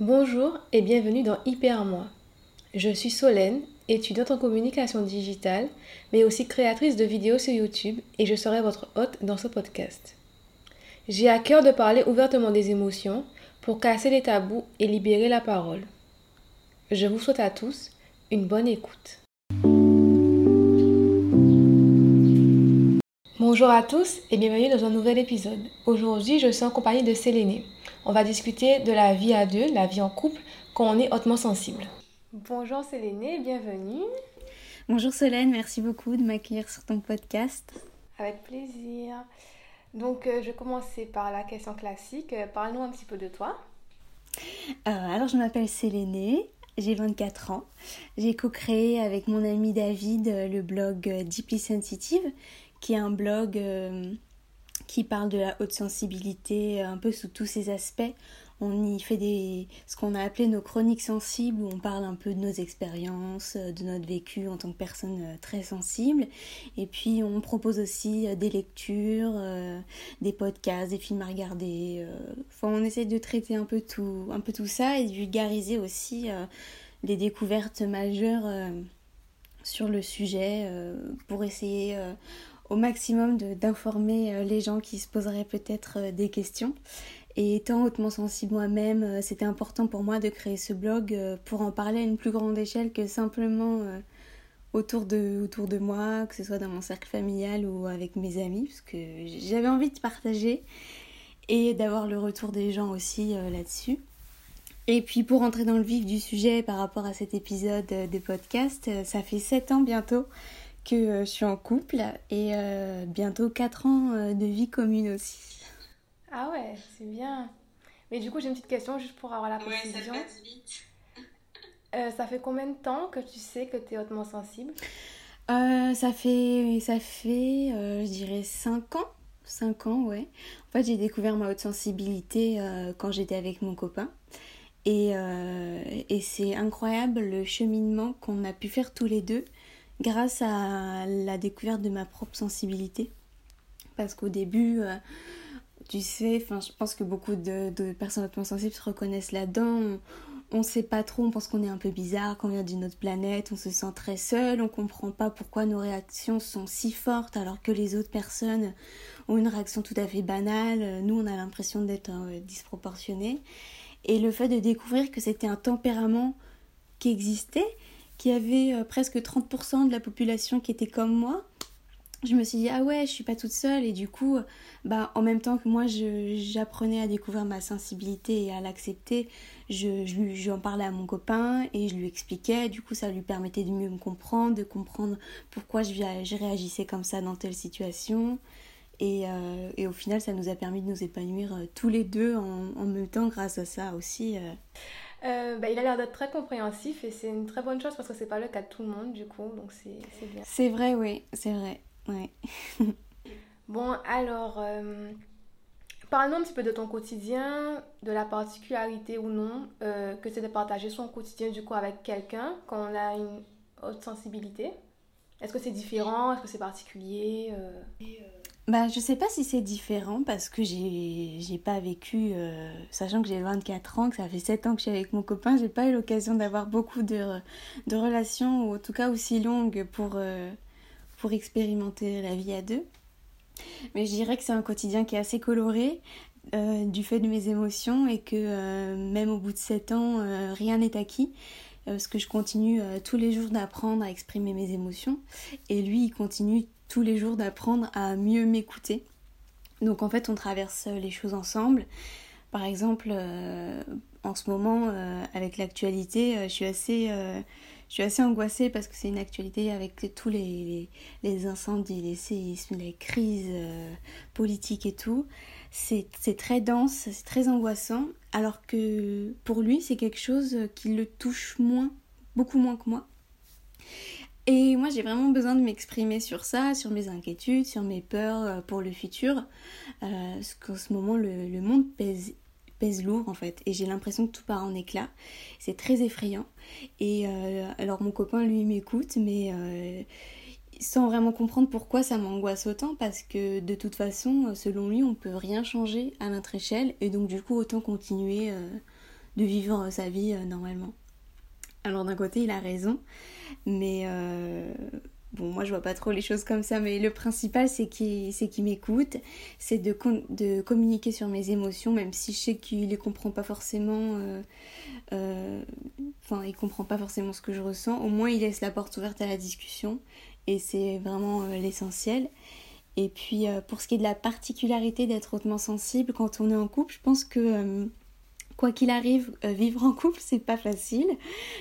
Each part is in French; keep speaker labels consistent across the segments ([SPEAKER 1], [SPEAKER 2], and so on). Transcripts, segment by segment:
[SPEAKER 1] Bonjour et bienvenue dans Hyper Moi. Je suis Solène, étudiante en communication digitale, mais aussi créatrice de vidéos sur YouTube et je serai votre hôte dans ce podcast. J'ai à cœur de parler ouvertement des émotions pour casser les tabous et libérer la parole. Je vous souhaite à tous une bonne écoute. Bonjour à tous et bienvenue dans un nouvel épisode. Aujourd'hui, je suis en compagnie de Sélénée. On va discuter de la vie à deux, la vie en couple, quand on est hautement sensible. Bonjour Sélénée, bienvenue.
[SPEAKER 2] Bonjour Solène, merci beaucoup de m'accueillir sur ton podcast.
[SPEAKER 1] Avec plaisir. Donc, euh, je vais commencer par la question classique. Euh, Parle-nous un petit peu de toi.
[SPEAKER 2] Euh, alors, je m'appelle Sélénée, j'ai 24 ans. J'ai co-créé avec mon ami David le blog Deeply Sensitive, qui est un blog qui parle de la haute sensibilité un peu sous tous ses aspects. On y fait des, ce qu'on a appelé nos chroniques sensibles, où on parle un peu de nos expériences, de notre vécu en tant que personne euh, très sensible. Et puis on propose aussi euh, des lectures, euh, des podcasts, des films à regarder. Enfin, on essaie de traiter un peu tout, un peu tout ça et de vulgariser aussi les découvertes majeures sur le sujet pour essayer au maximum d'informer les gens qui se poseraient peut-être des questions. Et étant hautement sensible moi-même, euh, c'était important pour moi de créer ce blog euh, pour en parler à une plus grande échelle que simplement euh, autour de, moi, que ce soit dans mon cercle familial ou avec mes amis, parce que j'avais envie de partager et d'avoir le retour des gens aussi là-dessus. Et puis pour entrer dans le vif du sujet par rapport à cet épisode de podcast, ça fait 7 ans bientôt que je suis en couple et bientôt 4 ans de vie commune aussi.
[SPEAKER 1] Ah ouais, c'est bien. Mais du coup, j'ai une petite question juste pour avoir la précision.
[SPEAKER 3] Ouais, ça passe vite.
[SPEAKER 1] Euh, ça fait combien de temps que tu sais que tu es hautement sensible?
[SPEAKER 2] Euh, Ça fait, ça fait euh, je dirais 5 ans. 5 ans, ouais. En fait, j'ai découvert ma haute sensibilité quand j'étais avec mon copain. Et, et c'est incroyable le cheminement qu'on a pu faire tous les deux grâce à la découverte de ma propre sensibilité. Parce qu'au début tu sais, je pense que beaucoup de, personnes hautement sensibles se reconnaissent là-dedans. On ne sait pas trop, on pense qu'on est un peu bizarre, qu'on vient d'une autre planète, on se sent très seul, on comprend pas pourquoi nos réactions sont si fortes alors que les autres personnes ont une réaction tout à fait banale. Nous, on a l'impression d'être euh, disproportionné. Et le fait de découvrir que c'était un tempérament qui existait, qu'il y avait euh, presque 30% de la population qui était comme moi, je me suis dit ah ouais je suis pas toute seule. Et du coup bah en même temps que moi j'apprenais à découvrir ma sensibilité et à l'accepter je, je, en parlais à mon copain et je lui expliquais. Du coup ça lui permettait de mieux me comprendre de comprendre pourquoi je, je réagissais comme ça dans telle situation. Et, euh, et, au final ça nous a permis de nous épanouir euh, tous les deux en, en, même temps grâce à ça aussi.
[SPEAKER 1] Bah, il a l'air d'être très compréhensif et c'est une très bonne chose parce que c'est pas le cas de tout le monde du coup donc c'est bien.
[SPEAKER 2] C'est vrai oui c'est vrai Ouais.
[SPEAKER 1] bon, alors, euh, parle-nous un petit peu de ton quotidien, de la particularité ou non euh, que c'est de partager son quotidien du coup avec quelqu'un quand on a une haute sensibilité. Est-ce que c'est différent? Est-ce que c'est particulier euh?
[SPEAKER 2] Bah, je sais pas si c'est différent parce que j'ai, pas vécu, sachant que j'ai 24 ans, que ça fait 7 ans que je suis avec mon copain, j'ai pas eu l'occasion d'avoir beaucoup de, de relations, ou en tout cas aussi longues pour, pour expérimenter la vie à deux. Mais je dirais que c'est un quotidien qui est assez coloré euh, du fait de mes émotions et que euh, même au bout de sept ans, euh, rien n'est acquis. parce que je continue tous les jours d'apprendre à exprimer mes émotions et lui il continue tous les jours d'apprendre à mieux m'écouter. Donc en fait on traverse les choses ensemble. Par exemple en ce moment avec l'actualité je suis assez je suis assez angoissée parce que c'est une actualité avec tous les, les, incendies, les séismes, les crises euh, politiques et tout. C'est très dense, c'est très angoissant, alors que pour lui, c'est quelque chose qui le touche moins, beaucoup moins que moi. Et moi, j'ai vraiment besoin de m'exprimer sur ça, sur mes inquiétudes, sur mes peurs euh, pour le futur. Euh, parce qu'en ce moment, le, monde pèse pèse lourd en fait et j'ai l'impression que tout part en éclat c'est très effrayant et euh, alors mon copain lui m'écoute mais sans vraiment comprendre pourquoi ça m'angoisse autant parce que de toute façon selon lui on peut rien changer à notre échelle et donc du coup autant continuer de vivre sa vie normalement. Alors d'un côté, il a raison, mais bon, moi je vois pas trop les choses comme ça, mais le principal c'est qu'il m'écoute, c'est de, de, communiquer sur mes émotions, même si je sais qu'il les comprend pas forcément, euh, euh, enfin il comprend pas forcément ce que je ressens, au moins il laisse la porte ouverte à la discussion, et c'est vraiment euh, l'essentiel. Et puis pour ce qui est de la particularité d'être hautement sensible quand on est en couple, je pense que Quoi qu'il arrive, euh, vivre en couple, c'est pas facile.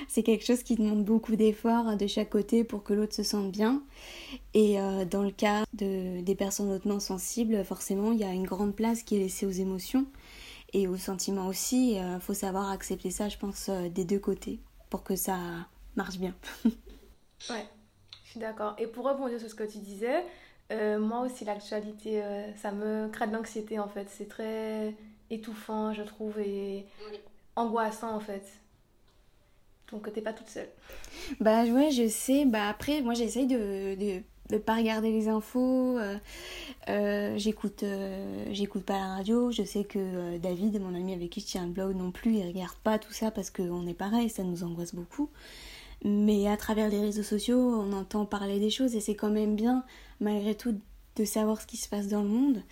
[SPEAKER 2] C'est quelque chose qui demande beaucoup d'efforts de chaque côté pour que l'autre se sente bien. Et euh, dans le cas de, des personnes hautement sensibles, forcément, il y a une grande place qui est laissée aux émotions et aux sentiments aussi. Il euh, faut savoir accepter ça, je pense, des deux côtés pour que ça marche bien.
[SPEAKER 1] ouais, je suis d'accord. Et pour rebondir sur ce que tu disais, moi aussi, l'actualité, ça me crée de l'anxiété en fait. C'est très étouffant, je trouve, et angoissant en fait. Donc t'es pas toute seule.
[SPEAKER 2] Bah ouais, je sais. Bah après, moi j'essaye de, de, de, pas regarder les infos. Euh, euh, j'écoute euh, j'écoute pas la radio. Je sais que David, mon ami avec qui je tiens un blog non plus, il regarde pas tout ça parce qu'on est pareil, ça nous angoisse beaucoup. Mais à travers les réseaux sociaux, on entend parler des choses et c'est quand même bien, malgré tout, de savoir ce qui se passe dans le monde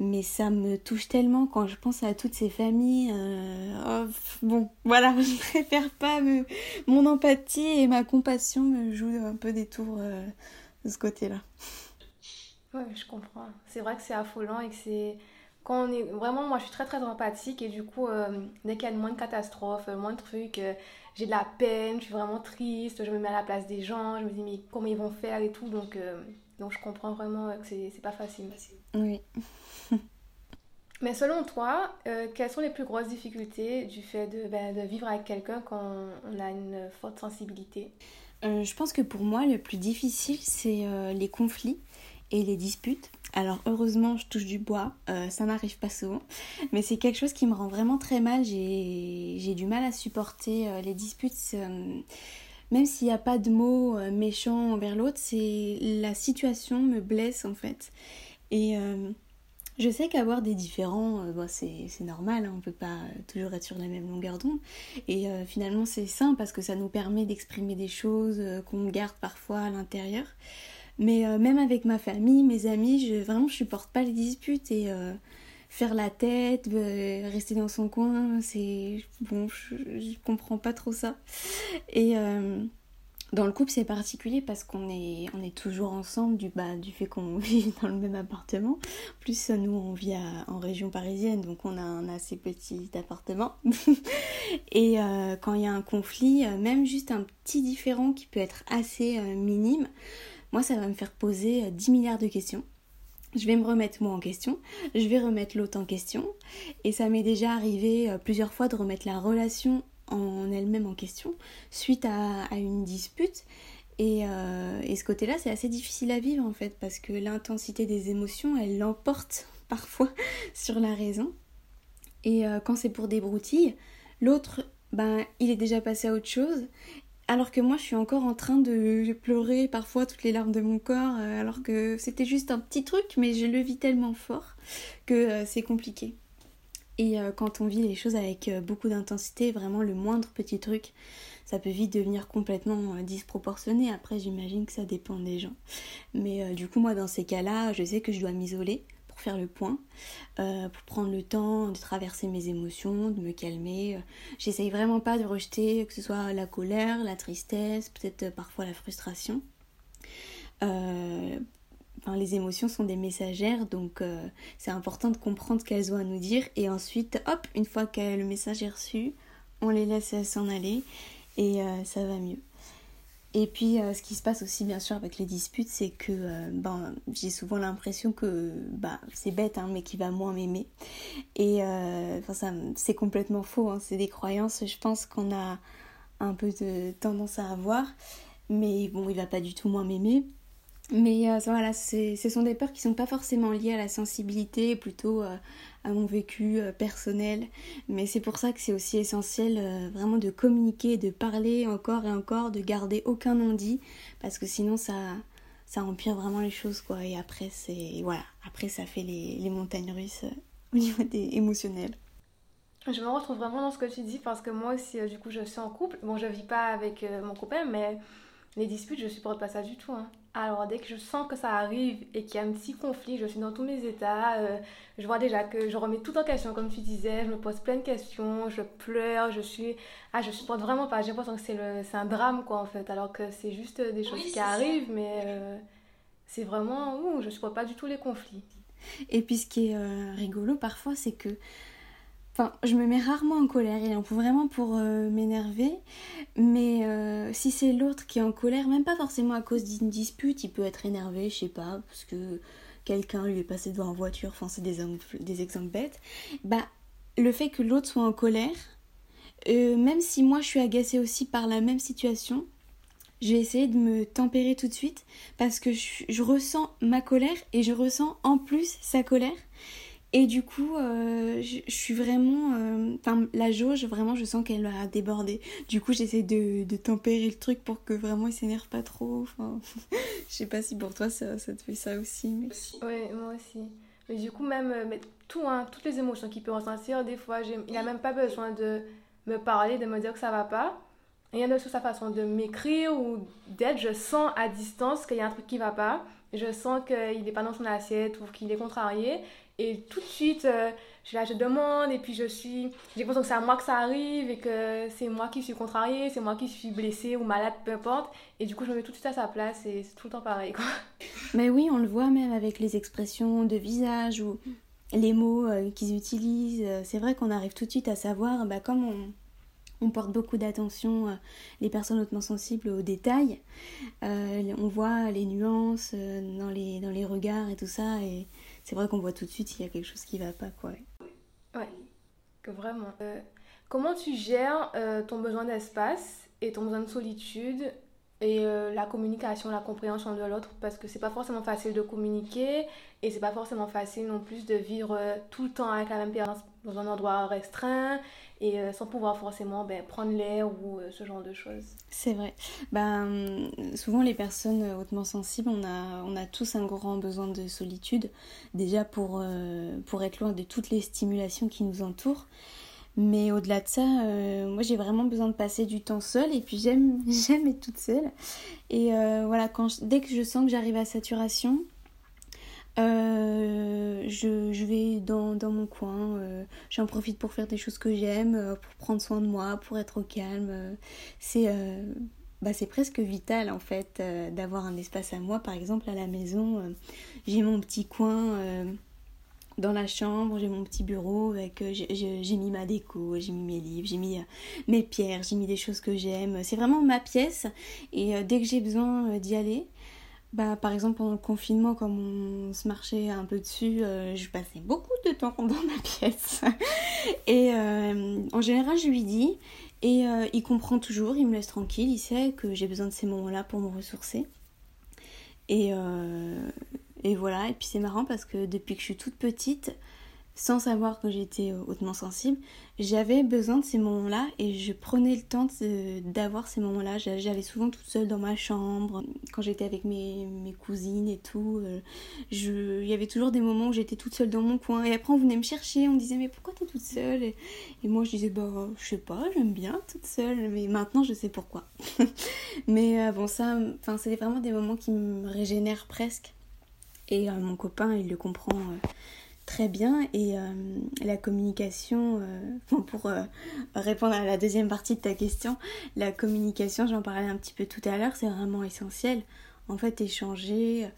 [SPEAKER 2] mais ça me touche tellement quand je pense à toutes ces familles. Euh, oh, bon, voilà, je préfère pas me... mon empathie et ma compassion me jouent un peu des tours euh, de ce côté-là.
[SPEAKER 1] Ouais, je comprends. C'est vrai que c'est affolant et que c'est quand on est vraiment moi je suis très très empathique et du coup euh, dès qu'il y a moins de catastrophes, moins de trucs, j'ai de la peine, je suis vraiment triste, je me mets à la place des gens, je me dis mais comment ils vont faire et tout donc donc je comprends vraiment que c'est pas facile.
[SPEAKER 2] Oui.
[SPEAKER 1] Mais selon toi, euh, quelles sont les plus grosses difficultés du fait de, ben, de vivre avec quelqu'un quand on a une forte sensibilité?
[SPEAKER 2] Euh, Je pense que pour moi, le plus difficile, c'est euh, les conflits et les disputes. Alors heureusement, je touche du bois, ça n'arrive pas souvent, mais c'est quelque chose qui me rend vraiment très mal. J'ai du mal à supporter les disputes. Même s'il n'y a pas de mots méchants envers l'autre, c'est la situation me blesse en fait. Et je sais qu'avoir des différents, euh, c'est normal, hein, on ne peut pas toujours être sur la même longueur d'onde. Et euh, finalement, c'est sain parce que ça nous permet d'exprimer des choses euh, qu'on garde parfois à l'intérieur. Mais même avec ma famille, mes amis, je, vraiment, je supporte pas les disputes faire la tête, rester dans son coin, c'est. Bon, je, comprends pas trop ça. Et. Dans le couple, c'est particulier parce qu'on est, on est toujours ensemble du, bah, du fait qu'on vit dans le même appartement. Plus nous, on vit en région parisienne, donc on a un assez petit appartement. et euh, quand il y a un conflit, euh, même juste un petit différent qui peut être assez euh, minime, moi, ça va me faire poser 10 milliards de questions. Je vais me remettre moi en question, je vais remettre l'autre en question. Et ça m'est déjà arrivé plusieurs fois de remettre la relation en elle-même en question suite à, une dispute. Euh, et, ce côté-là, c'est assez difficile à vivre en fait, parce que l'intensité des émotions, elle l'emporte parfois sur la raison. Et euh, quand c'est pour des broutilles, l'autre, ben, il est déjà passé à autre chose. Alors que moi, je suis encore en train de pleurer parfois toutes les larmes de mon corps, euh, alors que c'était juste un petit truc, mais je le vis tellement fort que c'est compliqué. Et euh, quand on vit les choses avec euh, beaucoup d'intensité, vraiment le moindre petit truc, ça peut vite devenir complètement euh, disproportionné. Après, j'imagine que ça dépend des gens. Mais du coup, moi, dans ces cas-là, je sais que je dois m'isoler pour faire le point, pour prendre le temps de traverser mes émotions, de me calmer. J'essaye vraiment pas de rejeter que ce soit la colère, la tristesse, peut-être parfois la frustration les émotions sont des messagères, donc euh, c'est important de comprendre ce qu'elles ont à nous dire. Et ensuite, hop, une fois que le message est reçu, on les laisse s'en aller et euh, ça va mieux. Et puis, euh, ce qui se passe aussi, bien sûr, avec les disputes, c'est que ben, j'ai souvent l'impression que bah, c'est bête, hein, mais qu'il va moins m'aimer. Et c'est complètement faux, hein. c'est des croyances, je pense qu'on a un peu de tendance à avoir. Mais bon, il va pas du tout moins m'aimer. Mais euh, voilà, ce sont des peurs qui sont pas forcément liées à la sensibilité, plutôt euh, à mon vécu euh, personnel. Mais c'est pour ça que c'est aussi essentiel vraiment de communiquer, de parler encore et encore, de garder aucun non-dit, parce que sinon ça, ça empire vraiment les choses, quoi. Et après, c'est voilà, après ça fait les, les montagnes russes au niveau des émotionnels.
[SPEAKER 1] Je me retrouve vraiment dans ce que tu dis parce que moi aussi, du coup, je suis en couple. Bon, je vis pas avec mon copain, mais les disputes, je supporte pas ça du tout. Hein. Alors, dès que je sens que ça arrive et qu'il y a un petit conflit, je suis dans tous mes états. Euh, je vois déjà que je remets tout en question, comme tu disais. Je me pose plein de questions, je pleure, je suis. Ah, je supporte vraiment pas. J'ai l'impression que c'est, le... c'est un drame, quoi, en fait. Alors que c'est juste des choses qui arrivent, mais euh, c'est vraiment. Ouh, je supporte pas du tout les conflits.
[SPEAKER 2] Et puis, ce qui est euh, rigolo parfois, c'est que Enfin, je me mets rarement en colère, il en faut vraiment pour euh, m'énerver. Mais euh, si c'est l'autre qui est en colère, même pas forcément à cause d'une dispute, il peut être énervé, je sais pas, parce que quelqu'un lui est passé devant en voiture, enfin c'est des, exemples bêtes. Bah, le fait que l'autre soit en colère, euh, même si moi je suis agacée aussi par la même situation, je vais de me tempérer tout de suite parce que je ressens ma colère et je ressens en plus sa colère. Et du coup, euh, je, suis vraiment. Euh, enfin, la jauge, vraiment, je sens qu'elle va déborder. Du coup, j'essaie de, de, tempérer le truc pour que vraiment il s'énerve pas trop. Enfin, je sais pas si pour toi ça, ça te fait ça aussi. Mais...
[SPEAKER 1] Oui, moi aussi. Mais du coup, même euh, tout, hein, toutes les émotions qu'il peut ressentir, des fois, il n'a même pas besoin de me parler, de me dire que ça va pas. Rien de sur sa façon de m'écrire ou d'être, je sens à distance qu'il y a un truc qui va pas. Je sens qu'il n'est pas dans son assiette ou qu'il est contrarié. Et tout de suite, euh, je, là, je demande et puis je suis. J'ai l'impression que c'est à moi que ça arrive et que c'est moi qui suis contrariée, c'est moi qui suis blessée ou malade, peu importe. Et du coup, je me mets tout de suite à sa place et c'est tout le temps pareil. Quoi.
[SPEAKER 2] Mais oui, on le voit même avec les expressions de visage ou les mots euh, qu'ils utilisent. C'est vrai qu'on arrive tout de suite à savoir, bah, comme on porte beaucoup d'attention, euh, les personnes hautement sensibles, aux détails. Euh, on voit les nuances euh, dans, les, dans les regards et tout ça. C'est vrai qu'on voit tout de suite s'il y a quelque chose qui va pas. Quoi.
[SPEAKER 1] Ouais, vraiment. comment tu gères ton besoin d'espace et ton besoin de solitude et la communication, la compréhension de l'autre parce que c'est pas forcément facile de communiquer et c'est pas forcément facile non plus de vivre tout le temps avec la même personne dans un endroit restreint et euh, sans pouvoir forcément ben, prendre l'air ou euh, ce genre de choses.
[SPEAKER 2] C'est vrai. Ben, souvent les personnes hautement sensibles, on a, on a tous un grand besoin de solitude, déjà pour, euh, pour être loin de toutes les stimulations qui nous entourent. Mais au-delà de ça, moi j'ai vraiment besoin de passer du temps seule et puis j'aime, j'aime être toute seule. Et voilà, quand dès que je sens que j'arrive à saturation, euh, je, je, vais dans, dans mon coin, euh, j'en profite pour faire des choses que j'aime, euh, pour prendre soin de moi, pour être au calme. C'est bah, c'est presque vital en fait d'avoir un espace à moi. Par exemple, à la maison, j'ai mon petit coin dans la chambre, j'ai mon petit bureau avec j'ai mis ma déco, j'ai mis mes livres, j'ai mis mes pierres, j'ai mis des choses que j'aime. C'est vraiment ma pièce et dès que j'ai besoin d'y aller, bah, par exemple, pendant le confinement, comme on se marchait un peu dessus, euh, je passais beaucoup de temps dans ma pièce. et euh, en général, je lui dis, et euh, il comprend toujours, il me laisse tranquille, il sait que j'ai besoin de ces moments-là pour me ressourcer. Et, et voilà, et puis c'est marrant parce que depuis que je suis toute petite, sans savoir que j'étais euh, hautement sensible, j'avais besoin de ces moments-là et je prenais le temps d'avoir ces moments-là. J'allais souvent toute seule dans ma chambre, quand j'étais avec mes, cousines et tout. Euh, je, il y avait toujours des moments où j'étais toute seule dans mon coin et après on venait me chercher, on me disait mais pourquoi t'es toute seule? Et, moi je disais bah je sais pas, j'aime bien toute seule, mais maintenant je sais pourquoi. mais euh, bon ça, c'était vraiment des moments qui me régénèrent presque et mon copain il le comprend très bien et euh, la communication, euh, pour euh, répondre à la deuxième partie de ta question, la communication, j'en parlais un petit peu tout à l'heure, c'est vraiment essentiel. En fait, échanger,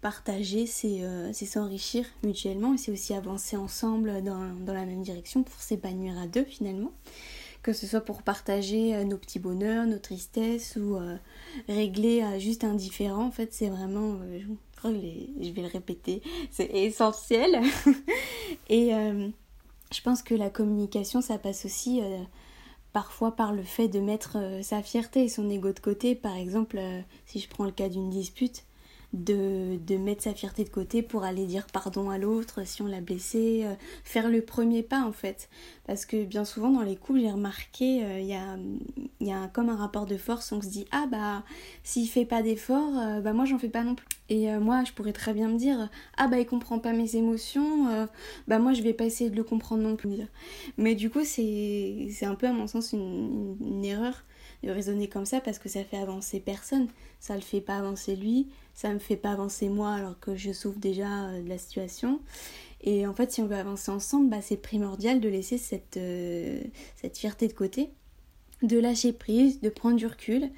[SPEAKER 2] partager, c'est s'enrichir mutuellement c'est aussi avancer ensemble dans, dans, la même direction pour s'épanouir à deux finalement. Que ce soit pour partager nos petits bonheurs, nos tristesses ou régler juste un différent, en fait, c'est vraiment je vais le répéter, c'est essentiel. et euh, je pense que la communication, ça passe aussi euh, parfois par le fait de mettre euh, sa fierté et son ego de côté. Par exemple, si je prends le cas d'une dispute, de, de, mettre sa fierté de côté pour aller dire pardon à l'autre si on l'a blessé, euh, faire le premier pas en fait. Parce que bien souvent dans les couples, j'ai remarqué, il y, a, y a comme un rapport de force, on se dit ah bah s'il fait pas d'effort, bah moi j'en fais pas non plus. Et moi je pourrais très bien me dire ah bah il comprend pas mes émotions, bah moi je vais pas essayer de le comprendre non plus. Mais du coup c'est un peu à mon sens une, une erreur de raisonner comme ça parce que ça fait avancer personne. Ça le fait pas avancer lui, ça me fait pas avancer moi alors que je souffre déjà euh, de la situation. Et en fait, si on veut avancer ensemble, bah, c'est primordial de laisser cette, euh, cette fierté de côté, de lâcher prise, de prendre du recul.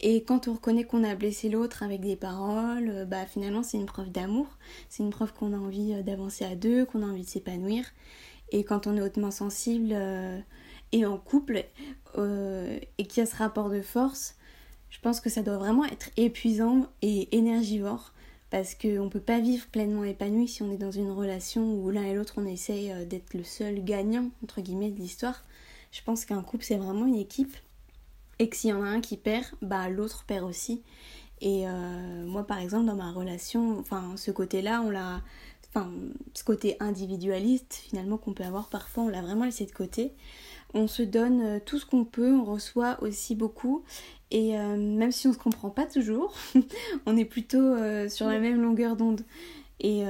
[SPEAKER 2] Et quand on reconnaît qu'on a blessé l'autre avec des paroles, euh, bah, finalement, c'est une preuve d'amour. C'est une preuve qu'on a envie d'avancer à deux, qu'on a envie de s'épanouir. Et quand on est hautement sensible, et en couple et qu'il y a ce rapport de force, je pense que ça doit vraiment être épuisant et énergivore parce qu'on ne peut pas vivre pleinement épanoui si on est dans une relation où l'un et l'autre on essaye euh, d'être le seul gagnant entre guillemets de l'histoire. Je pense qu'un couple c'est vraiment une équipe et que s'il y en a un qui perd, bah l'autre perd aussi. Et euh, moi par exemple dans ma relation, enfin ce côté-là on l'a, enfin ce côté individualiste finalement qu'on peut avoir parfois on l'a vraiment laissé de côté on se donne euh, tout ce qu'on peut, on reçoit aussi beaucoup. Et euh, même si on ne se comprend pas toujours, on est plutôt euh, sur la même longueur d'onde. Et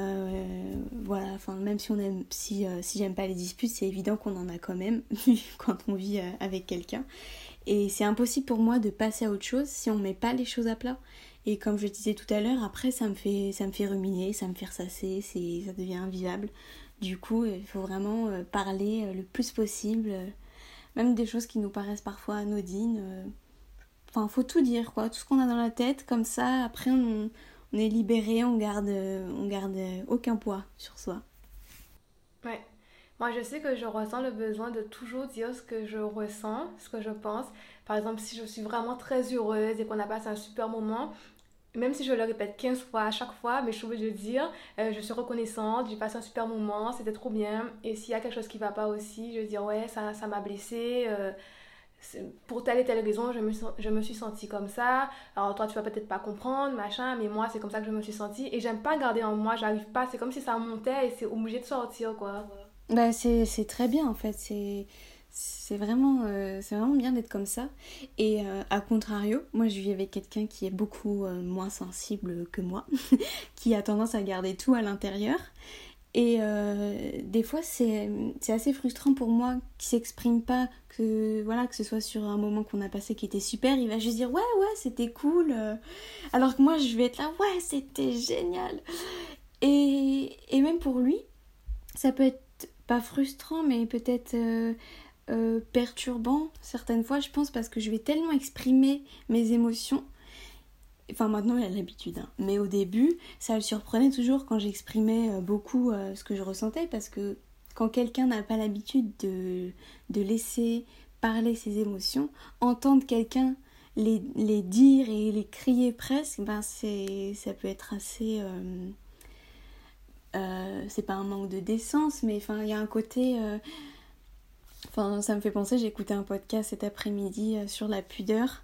[SPEAKER 2] voilà, enfin, même si on aime, si, si j'aime pas les disputes, c'est évident qu'on en a quand même quand on vit avec quelqu'un. Et c'est impossible pour moi de passer à autre chose si on met pas les choses à plat. Et comme je disais tout à l'heure, après ça me fait ça me fait ruminer, ça me fait ressasser, ça devient invivable. Du coup, il faut vraiment parler le plus possible même des choses qui nous paraissent parfois anodines. Euh, enfin, faut tout dire, quoi. Tout ce qu'on a dans la tête, comme ça, après, on, est libéré, on garde, on garde aucun poids sur soi.
[SPEAKER 1] Ouais. Moi, je sais que je ressens le besoin de toujours dire ce que je ressens, ce que je pense. Par exemple, si je suis vraiment très heureuse et qu'on a passé un super moment, même si je le répète 15 fois à chaque fois, mais je suis obligée de dire, euh, je suis reconnaissante, j'ai passé un super moment, c'était trop bien. Et s'il y a quelque chose qui va pas aussi, je vais dire, ouais, ça, m'a blessée. Euh, pour telle et telle raison, je me, je me suis sentie comme ça. Alors toi, tu vas peut-être pas comprendre, machin, mais moi, c'est comme ça que je me suis sentie. Et j'aime pas garder en moi, j'arrive pas. C'est comme si ça montait et c'est obligé de sortir, quoi.
[SPEAKER 2] Bah, c'est très bien, en fait. C'est vraiment, euh, c'est vraiment bien d'être comme ça. Et euh, à contrario, moi je vis avec quelqu'un qui est beaucoup euh, moins sensible que moi, qui a tendance à garder tout à l'intérieur. Et des fois c'est assez frustrant pour moi qui s'exprime pas, que voilà que ce soit sur un moment qu'on a passé qui était super, il va juste dire ouais ouais c'était cool. Alors que moi je vais être là ouais c'était génial. Et, et même pour lui, ça peut être pas frustrant mais peut-être euh, perturbant certaines fois, je pense, parce que je vais tellement exprimer mes émotions. Enfin, maintenant, il a l'habitude. Hein. Mais au début, ça le surprenait toujours quand j'exprimais euh, beaucoup euh, ce que je ressentais, parce que quand quelqu'un n'a pas l'habitude de, de laisser parler ses émotions, entendre quelqu'un les, dire et les crier presque, ben ça peut être assez... c'est pas un manque de décence, mais il y a un côté Enfin, ça me fait penser, j'ai écouté un podcast cet après-midi euh, sur la pudeur,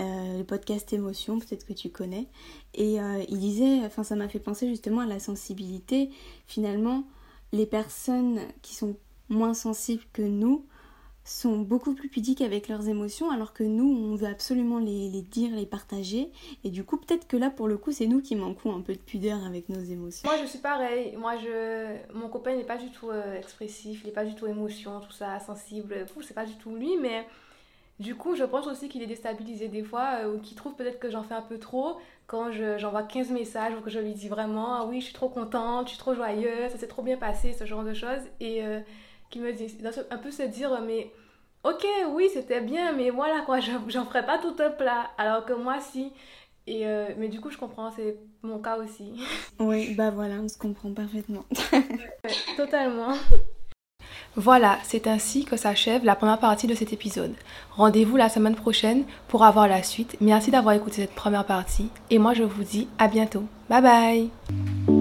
[SPEAKER 2] euh, le podcast Émotion, peut-être que tu connais. Et euh, il disait, enfin ça m'a fait penser justement à la sensibilité. Finalement, les personnes qui sont moins sensibles que nous sont beaucoup plus pudiques avec leurs émotions alors que nous on veut absolument les, dire, les partager et du coup peut-être que là pour le coup c'est nous qui manquons un peu de pudeur avec nos émotions.
[SPEAKER 1] Moi je suis pareil, moi je mon copain n'est pas du tout euh, expressif, il n'est pas du tout émotion, tout ça, sensible, c'est pas du tout lui mais du coup je pense aussi qu'il est déstabilisé des fois euh, ou qu'il trouve peut-être que j'en fais un peu trop quand j'envoie 15 messages ou que je lui dis vraiment ah oui je suis trop contente, je suis trop joyeuse, ça s'est trop bien passé, ce genre de choses. Et euh, qui me dit un peu se dire mais ok oui c'était bien mais voilà quoi j'en ferai pas tout un plat alors que moi si. Et euh, mais du coup je comprends c'est mon cas aussi.
[SPEAKER 2] Oui bah voilà on se comprend parfaitement.
[SPEAKER 1] Totalement voilà, c'est ainsi que s'achève la première partie de cet épisode. Rendez-vous la semaine prochaine pour avoir la suite. Merci d'avoir écouté cette première partie et moi je vous dis à bientôt. Bye bye